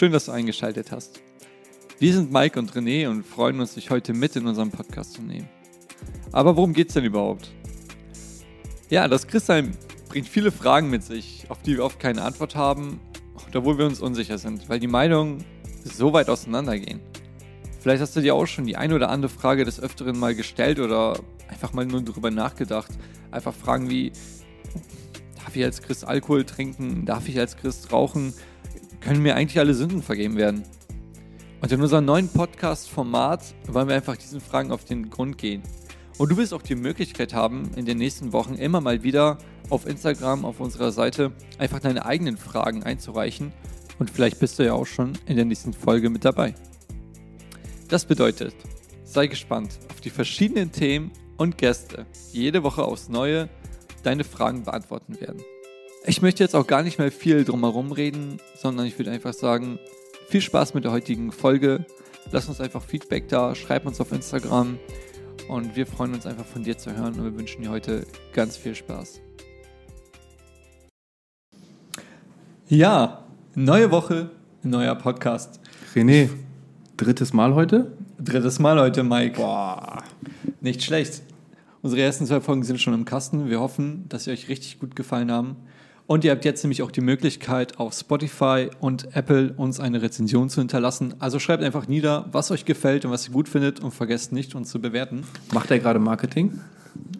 Schön, dass du eingeschaltet hast. Wir sind Mike und René und freuen uns, dich heute mit in unserem Podcast zu nehmen. Aber worum geht es denn überhaupt? Ja, das Christsein bringt viele Fragen mit sich, auf die wir oft keine Antwort haben, obwohl wir uns unsicher sind, weil die Meinungen so weit auseinandergehen. Vielleicht hast du dir auch schon die eine oder andere Frage des Öfteren mal gestellt oder einfach mal nur darüber nachgedacht. Einfach Fragen wie, darf ich als Christ Alkohol trinken? Darf ich als Christ rauchen? Können mir eigentlich alle Sünden vergeben werden? Und in unserem neuen Podcast-Format wollen wir einfach diesen Fragen auf den Grund gehen. Und du wirst auch die Möglichkeit haben, in den nächsten Wochen immer mal wieder auf Instagram, auf unserer Seite, einfach deine eigenen Fragen einzureichen. Und vielleicht bist du ja auch schon in der nächsten Folge mit dabei. Das bedeutet, sei gespannt auf die verschiedenen Themen und Gäste, die jede Woche aufs Neue deine Fragen beantworten werden. Ich möchte jetzt auch gar nicht mehr viel drumherum reden, sondern ich würde einfach sagen, viel Spaß mit der heutigen Folge. Lass uns einfach Feedback da, schreib uns auf Instagram und wir freuen uns einfach von dir zu hören und wir wünschen dir heute ganz viel Spaß. Ja, neue Woche, neuer Podcast. René, drittes Mal heute? Drittes Mal heute, Mike. Boah, nicht schlecht. Unsere ersten zwei Folgen sind schon im Kasten. Wir hoffen, dass sie euch richtig gut gefallen haben. Und ihr habt jetzt nämlich auch die Möglichkeit, auf Spotify und Apple uns eine Rezension zu hinterlassen. Also schreibt einfach nieder, was euch gefällt und was ihr gut findet und vergesst nicht, uns zu bewerten. Macht er gerade Marketing?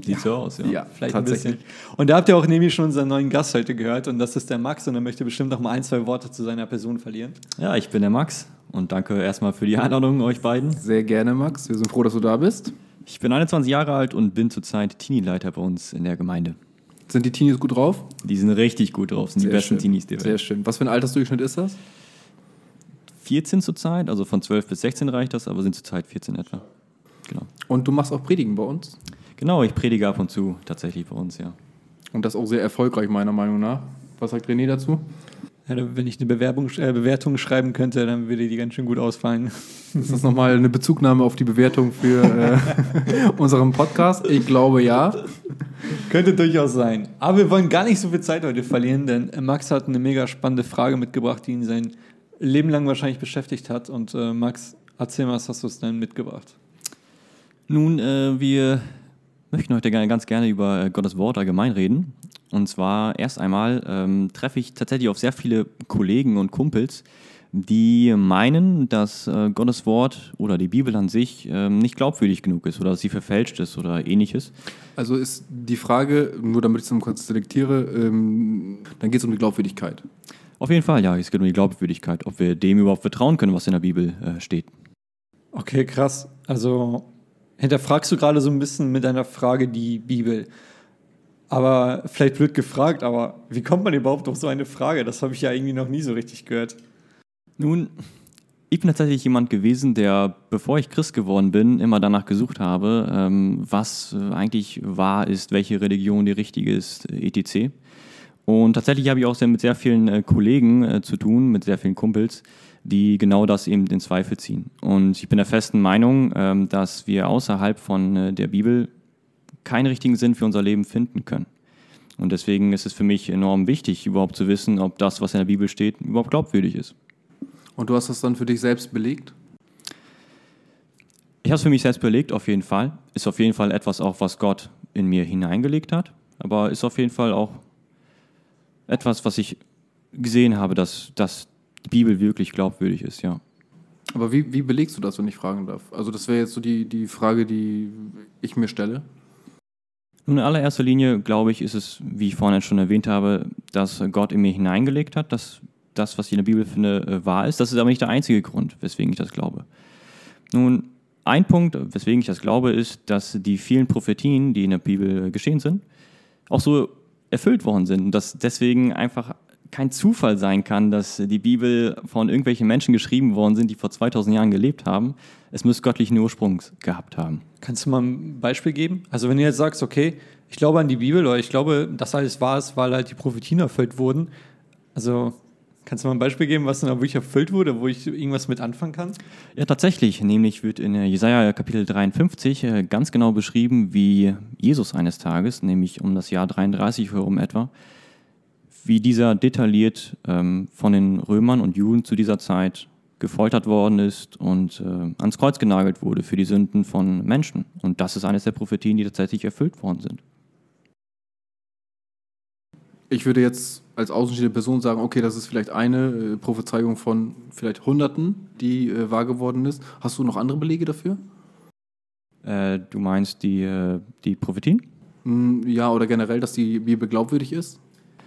Sieht ja. so aus, ja. Ja, vielleicht ein bisschen. Und da habt ihr auch nämlich schon unseren neuen Gast heute gehört und das ist der Max und er möchte bestimmt noch mal ein, zwei Worte zu seiner Person verlieren. Ja, ich bin der Max und danke erstmal für die Einladung euch beiden. Sehr gerne, Max. Wir sind froh, dass du da bist. Ich bin 21 Jahre alt und bin zurzeit Teenie-Leiter bei uns in der Gemeinde. Sind die Teenies gut drauf? Die sind richtig gut drauf, sind Sehr die besten schön. Teenies der Welt. Sehr schön. Was für ein Altersdurchschnitt ist das? 14 zurzeit, also von 12 bis 16 reicht das, aber sind zurzeit 14 etwa. Genau. Und du machst auch Predigen bei uns? Genau, ich predige ab und zu tatsächlich bei uns, ja. Und das auch sehr erfolgreich, meiner Meinung nach. Was sagt René dazu? Ja, wenn ich eine Bewerbung, äh, Bewertung schreiben könnte, dann würde die ganz schön gut ausfallen. Ist das nochmal eine Bezugnahme auf die Bewertung für äh, unseren Podcast? Ich glaube ja. Könnte durchaus sein. Aber wir wollen gar nicht so viel Zeit heute verlieren, denn Max hat eine mega spannende Frage mitgebracht, die ihn sein Leben lang wahrscheinlich beschäftigt hat. Und äh, Max, erzähl mal, was hast du denn mitgebracht? Nun, äh, wir möchten heute ganz gerne über äh, Gottes Wort allgemein reden. Und zwar erst einmal ähm, treffe ich tatsächlich auf sehr viele Kollegen und Kumpels, die meinen, dass äh, Gottes Wort oder die Bibel an sich ähm, nicht glaubwürdig genug ist oder dass sie verfälscht ist oder ähnliches. Also ist die Frage, nur damit ich es kurz selektiere, ähm, dann geht es um die Glaubwürdigkeit. Auf jeden Fall, ja, es geht um die Glaubwürdigkeit, ob wir dem überhaupt vertrauen können, was in der Bibel äh, steht. Okay, krass. Also hinterfragst du gerade so ein bisschen mit deiner Frage die Bibel. Aber vielleicht blöd gefragt, aber wie kommt man überhaupt auf so eine Frage? Das habe ich ja irgendwie noch nie so richtig gehört. Nun, ich bin tatsächlich jemand gewesen, der, bevor ich Christ geworden bin, immer danach gesucht habe, ähm, was äh, eigentlich wahr ist, welche Religion die richtige ist, etc. Und tatsächlich habe ich auch sehr, mit sehr vielen äh, Kollegen äh, zu tun, mit sehr vielen Kumpels, die genau das eben in Zweifel ziehen. Und ich bin der festen Meinung, ähm, dass wir außerhalb von der Bibel keinen richtigen Sinn für unser Leben finden können. Und deswegen ist es für mich enorm wichtig, überhaupt zu wissen, ob das, was in der Bibel steht, überhaupt glaubwürdig ist. Und du hast das dann für dich selbst belegt? Ich habe es für mich selbst belegt, auf jeden Fall. Ist auf jeden Fall etwas auch, was Gott in mir hineingelegt hat. Aber ist auf jeden Fall auch etwas, was ich gesehen habe, dass, dass die Bibel wirklich glaubwürdig ist, ja. Aber wie, wie belegst du das, wenn ich fragen darf? Also das wäre jetzt so die, die Frage, die ich mir stelle. Nun, in allererster Linie, glaube ich, ist es, wie ich vorhin schon erwähnt habe, dass Gott in mir hineingelegt hat, dass das, was ich in der Bibel finde, äh, wahr ist. Das ist aber nicht der einzige Grund, weswegen ich das glaube. Nun, ein Punkt, weswegen ich das glaube, ist, dass die vielen Prophetien, die in der Bibel geschehen sind, auch so erfüllt worden sind und dass deswegen einfach kein Zufall sein kann, dass die Bibel von irgendwelchen Menschen geschrieben worden sind, die vor 2000 Jahren gelebt haben. Es muss göttlichen Ursprungs gehabt haben. Kannst du mal ein Beispiel geben? Also wenn du jetzt sagst, okay, ich glaube an die Bibel oder ich glaube, dass alles wahr ist, weil halt die Prophetien erfüllt wurden. Also kannst du mal ein Beispiel geben, was dann wirklich erfüllt wurde, wo ich irgendwas mit anfangen kann? Ja, tatsächlich. Nämlich wird in Jesaja Kapitel 53 äh, ganz genau beschrieben, wie Jesus eines Tages, nämlich um das Jahr 33 herum etwa, wie dieser detailliert ähm, von den Römern und Juden zu dieser Zeit gefoltert worden ist und äh, ans Kreuz genagelt wurde für die Sünden von Menschen. Und das ist eines der Prophetien, die tatsächlich erfüllt worden sind. Ich würde jetzt als außenstehende Person sagen, okay, das ist vielleicht eine äh, Prophezeiung von vielleicht Hunderten, die äh, wahr geworden ist. Hast du noch andere Belege dafür? Äh, du meinst die, äh, die Prophetien? Mm, ja, oder generell, dass die Bibel glaubwürdig ist?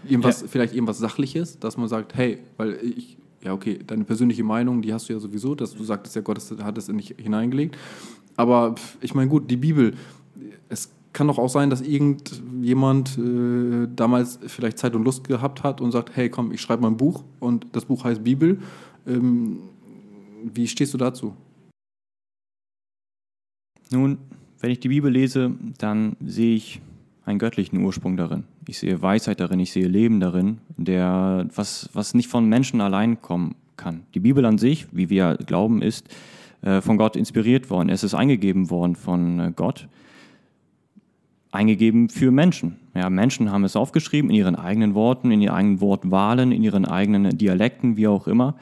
Irgendwas, ja. Vielleicht irgendwas Sachliches, dass man sagt, hey, weil ich, ja, okay, deine persönliche Meinung, die hast du ja sowieso, dass du sagtest ja, Gott hat es in dich hineingelegt. Aber ich meine, gut, die Bibel, kann doch auch sein, dass irgendjemand äh, damals vielleicht Zeit und Lust gehabt hat und sagt, hey komm, ich schreibe mal ein Buch und das Buch heißt Bibel. Ähm, wie stehst du dazu? Nun, wenn ich die Bibel lese, dann sehe ich einen göttlichen Ursprung darin. Ich sehe Weisheit darin, ich sehe Leben darin, der, was, was nicht von Menschen allein kommen kann. Die Bibel an sich, wie wir glauben, ist äh, von Gott inspiriert worden. Es ist eingegeben worden von äh, Gott eingegeben für Menschen. Ja, Menschen haben es aufgeschrieben in ihren eigenen Worten, in ihren eigenen Wortwahlen, in ihren eigenen Dialekten, wie auch immer.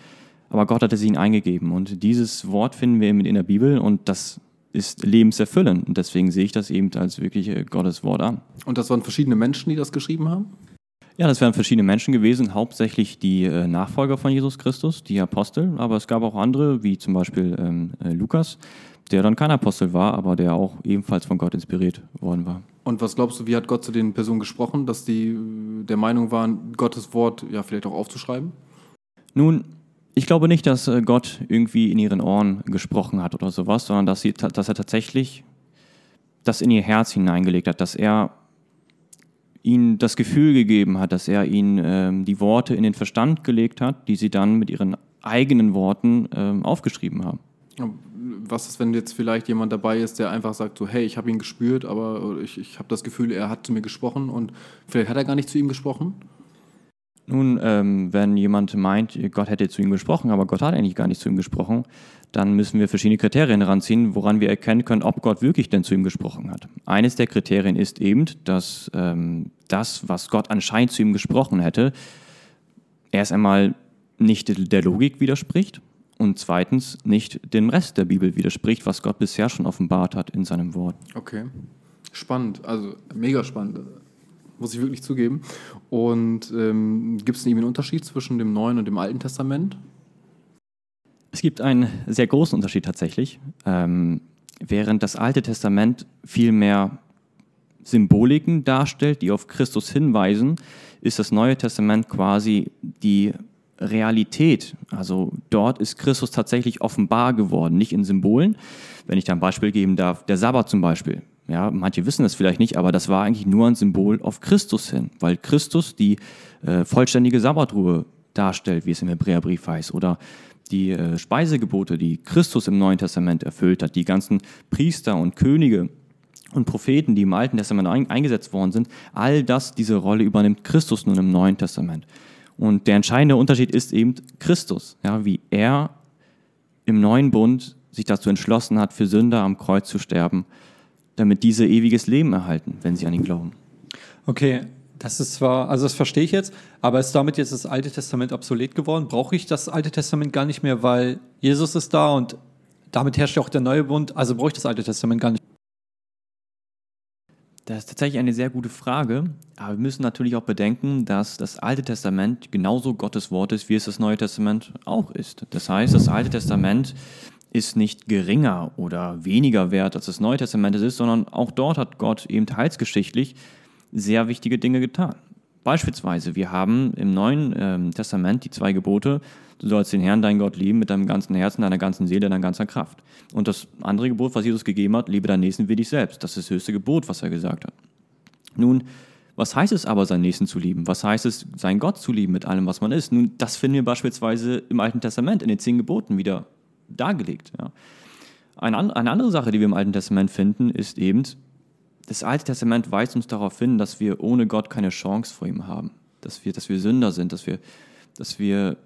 Aber Gott hat es ihnen eingegeben. Und dieses Wort finden wir eben in der Bibel und das ist lebenserfüllend. Und deswegen sehe ich das eben als wirklich Gottes Wort an. Und das waren verschiedene Menschen, die das geschrieben haben? Ja, das wären verschiedene Menschen gewesen, hauptsächlich die äh, Nachfolger von Jesus Christus, die Apostel, aber es gab auch andere, wie zum Beispiel ähm, äh, Lukas, der dann kein Apostel war, aber der auch ebenfalls von Gott inspiriert worden war. Und was glaubst du, wie hat Gott zu den Personen gesprochen, dass die äh, der Meinung waren, Gottes Wort ja vielleicht auch aufzuschreiben? Nun, ich glaube nicht, dass äh, Gott irgendwie in ihren Ohren gesprochen hat oder sowas, sondern dass, sie, dass er tatsächlich das in ihr Herz hineingelegt hat, dass er ihnen das Gefühl gegeben hat, dass er ihnen ähm, die Worte in den Verstand gelegt hat, die sie dann mit ihren eigenen Worten ähm, aufgeschrieben haben was ist, wenn jetzt vielleicht jemand dabei ist, der einfach sagt, so, hey, ich habe ihn gespürt, aber ich, ich habe das Gefühl, er hat zu mir gesprochen und vielleicht hat er gar nicht zu ihm gesprochen? Nun, ähm, wenn jemand meint, Gott hätte zu ihm gesprochen, aber Gott hat eigentlich gar nicht zu ihm gesprochen, dann müssen wir verschiedene Kriterien heranziehen, woran wir erkennen können, ob Gott wirklich denn zu ihm gesprochen hat. Eines der Kriterien ist eben, dass ähm, das, was Gott anscheinend zu ihm gesprochen hätte, erst einmal nicht der Logik widerspricht und zweitens nicht dem Rest der Bibel widerspricht, was Gott bisher schon offenbart hat in seinem Wort. Okay, spannend, also mega spannend, muss ich wirklich zugeben. Und ähm, gibt es einen Unterschied zwischen dem Neuen und dem Alten Testament? Es gibt einen sehr großen Unterschied tatsächlich. Ähm, während das Alte Testament viel mehr Symboliken darstellt, die auf Christus hinweisen, ist das Neue Testament quasi die Realität. Also dort ist Christus tatsächlich offenbar geworden, nicht in Symbolen. Wenn ich da ein Beispiel geben darf, der Sabbat zum Beispiel. Ja, manche wissen das vielleicht nicht, aber das war eigentlich nur ein Symbol auf Christus hin, weil Christus die äh, vollständige Sabbatruhe darstellt, wie es im Hebräerbrief heißt, oder die äh, Speisegebote, die Christus im Neuen Testament erfüllt hat, die ganzen Priester und Könige und Propheten, die im Alten Testament ein, eingesetzt worden sind, all das, diese Rolle übernimmt Christus nun im Neuen Testament. Und der entscheidende Unterschied ist eben Christus, ja, wie er im neuen Bund sich dazu entschlossen hat, für Sünder am Kreuz zu sterben, damit diese ewiges Leben erhalten, wenn sie an ihn glauben. Okay, das ist zwar, also das verstehe ich jetzt, aber ist damit jetzt das Alte Testament obsolet geworden? Brauche ich das Alte Testament gar nicht mehr, weil Jesus ist da und damit herrscht ja auch der neue Bund, also brauche ich das Alte Testament gar nicht. Das ist tatsächlich eine sehr gute Frage, aber wir müssen natürlich auch bedenken, dass das Alte Testament genauso Gottes Wort ist, wie es das Neue Testament auch ist. Das heißt, das Alte Testament ist nicht geringer oder weniger wert, als das Neue Testament ist, sondern auch dort hat Gott eben teilsgeschichtlich sehr wichtige Dinge getan. Beispielsweise, wir haben im Neuen ähm, Testament die zwei Gebote, du sollst den Herrn, deinen Gott lieben mit deinem ganzen Herzen, deiner ganzen Seele, deiner ganzen Kraft. Und das andere Gebot, was Jesus gegeben hat, liebe deinen Nächsten wie dich selbst. Das ist das höchste Gebot, was er gesagt hat. Nun, was heißt es aber, seinen Nächsten zu lieben? Was heißt es, seinen Gott zu lieben mit allem, was man ist? Nun, das finden wir beispielsweise im Alten Testament, in den zehn Geboten wieder dargelegt. Ja. Eine, eine andere Sache, die wir im Alten Testament finden, ist eben, das Alte Testament weist uns darauf hin, dass wir ohne Gott keine Chance vor ihm haben. Dass wir, dass wir Sünder sind, dass wir, dass wir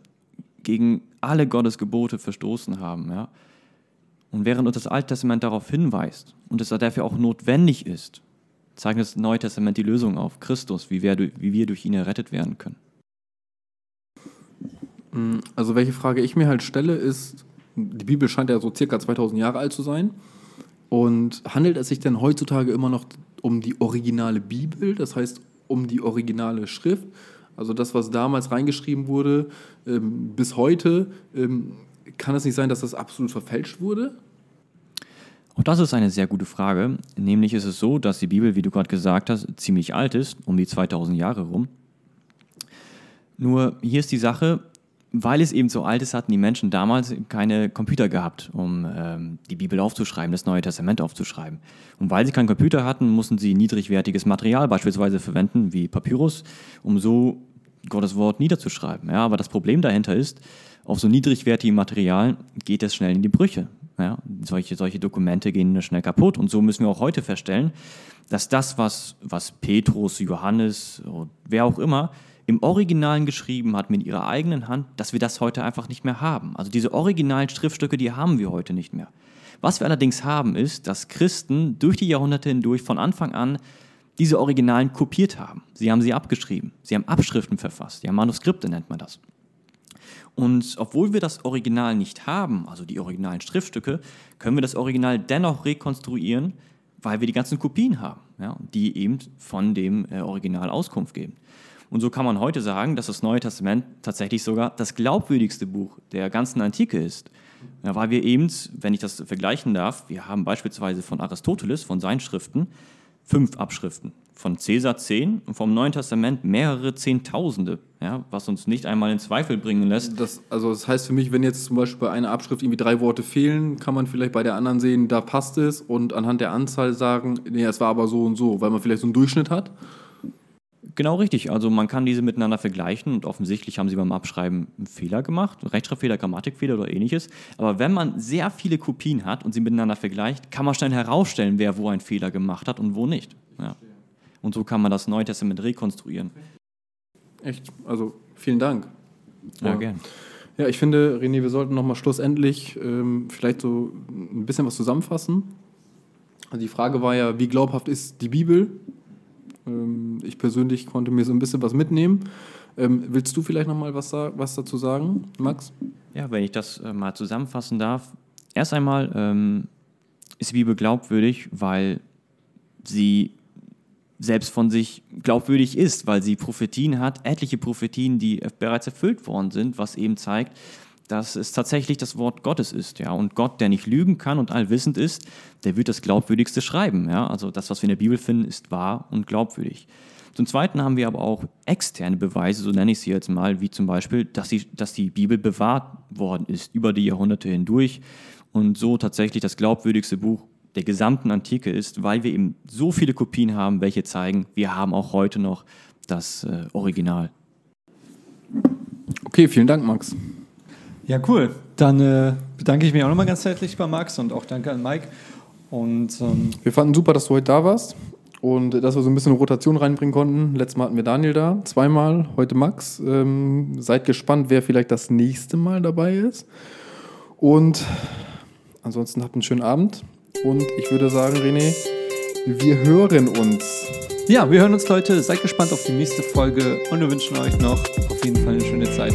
gegen alle Gottes Gebote verstoßen haben. Ja? Und während uns das Alte Testament darauf hinweist und es dafür auch notwendig ist, zeigt das Neue Testament die Lösung auf, Christus, wie wir, wie wir durch ihn errettet werden können. Also welche Frage ich mir halt stelle ist, die Bibel scheint ja so circa 2000 Jahre alt zu sein. Und handelt es sich denn heutzutage immer noch um die originale Bibel, das heißt um die originale Schrift? Also das, was damals reingeschrieben wurde, ähm, bis heute, ähm, kann es nicht sein, dass das absolut verfälscht wurde? Auch das ist eine sehr gute Frage. Nämlich ist es so, dass die Bibel, wie du gerade gesagt hast, ziemlich alt ist, um die 2000 Jahre rum. Nur hier ist die Sache, weil es eben so alt ist, hatten die Menschen damals keine Computer gehabt, um ähm, die Bibel aufzuschreiben, das Neue Testament aufzuschreiben. Und weil sie keinen Computer hatten, mussten sie niedrigwertiges Material beispielsweise verwenden, wie Papyrus, um so Gottes Wort niederzuschreiben. Ja, aber das Problem dahinter ist, auf so niedrigwertigem Material geht es schnell in die Brüche. Ja, solche, solche Dokumente gehen schnell kaputt. Und so müssen wir auch heute feststellen, dass das, was, was Petrus, Johannes, wer auch immer im Originalen geschrieben hat mit ihrer eigenen Hand, dass wir das heute einfach nicht mehr haben. Also diese originalen Schriftstücke, die haben wir heute nicht mehr. Was wir allerdings haben, ist, dass Christen durch die Jahrhunderte hindurch von Anfang an diese Originalen kopiert haben. Sie haben sie abgeschrieben. Sie haben Abschriften verfasst. Ja, Manuskripte nennt man das. Und obwohl wir das Original nicht haben, also die originalen Schriftstücke, können wir das Original dennoch rekonstruieren, weil wir die ganzen Kopien haben, ja, die eben von dem äh, Original Auskunft geben. Und so kann man heute sagen, dass das Neue Testament tatsächlich sogar das glaubwürdigste Buch der ganzen Antike ist. Ja, weil wir eben, wenn ich das vergleichen darf, wir haben beispielsweise von Aristoteles, von seinen Schriften, fünf Abschriften. Von Cäsar zehn und vom Neuen Testament mehrere Zehntausende, ja, was uns nicht einmal in Zweifel bringen lässt. Das, also das heißt für mich, wenn jetzt zum Beispiel bei einer Abschrift irgendwie drei Worte fehlen, kann man vielleicht bei der anderen sehen, da passt es und anhand der Anzahl sagen, nee, es war aber so und so, weil man vielleicht so einen Durchschnitt hat. Genau richtig. Also man kann diese miteinander vergleichen und offensichtlich haben sie beim Abschreiben einen Fehler gemacht, Rechtschreibfehler, Grammatikfehler oder ähnliches. Aber wenn man sehr viele Kopien hat und sie miteinander vergleicht, kann man schnell herausstellen, wer wo einen Fehler gemacht hat und wo nicht. Ja. Und so kann man das Neue Testament rekonstruieren. Echt? Also vielen Dank. Ja, ja. gern. Ja, ich finde, René, wir sollten nochmal schlussendlich ähm, vielleicht so ein bisschen was zusammenfassen. Also die Frage war ja, wie glaubhaft ist die Bibel? Ähm, ich persönlich konnte mir so ein bisschen was mitnehmen. Ähm, willst du vielleicht noch mal was, was dazu sagen, Max? Ja, wenn ich das äh, mal zusammenfassen darf. Erst einmal ähm, ist die Bibel glaubwürdig, weil sie selbst von sich glaubwürdig ist, weil sie Prophetien hat, etliche Prophetien, die bereits erfüllt worden sind, was eben zeigt, dass es tatsächlich das Wort Gottes ist, ja. Und Gott, der nicht lügen kann und allwissend ist, der wird das Glaubwürdigste schreiben, ja. Also das, was wir in der Bibel finden, ist wahr und glaubwürdig. Zum Zweiten haben wir aber auch externe Beweise, so nenne ich sie jetzt mal, wie zum Beispiel, dass die, dass die Bibel bewahrt worden ist über die Jahrhunderte hindurch und so tatsächlich das glaubwürdigste Buch der gesamten Antike ist, weil wir eben so viele Kopien haben, welche zeigen, wir haben auch heute noch das äh, Original. Okay, vielen Dank, Max. Ja, cool. Dann äh, bedanke ich mich auch nochmal ganz herzlich bei Max und auch danke an Mike. Und, ähm wir fanden super, dass du heute da warst und dass wir so ein bisschen Rotation reinbringen konnten. Letztes Mal hatten wir Daniel da, zweimal, heute Max. Ähm, seid gespannt, wer vielleicht das nächste Mal dabei ist. Und ansonsten habt einen schönen Abend. Und ich würde sagen, René, wir hören uns. Ja, wir hören uns, Leute. Seid gespannt auf die nächste Folge und wir wünschen euch noch auf jeden Fall eine schöne Zeit.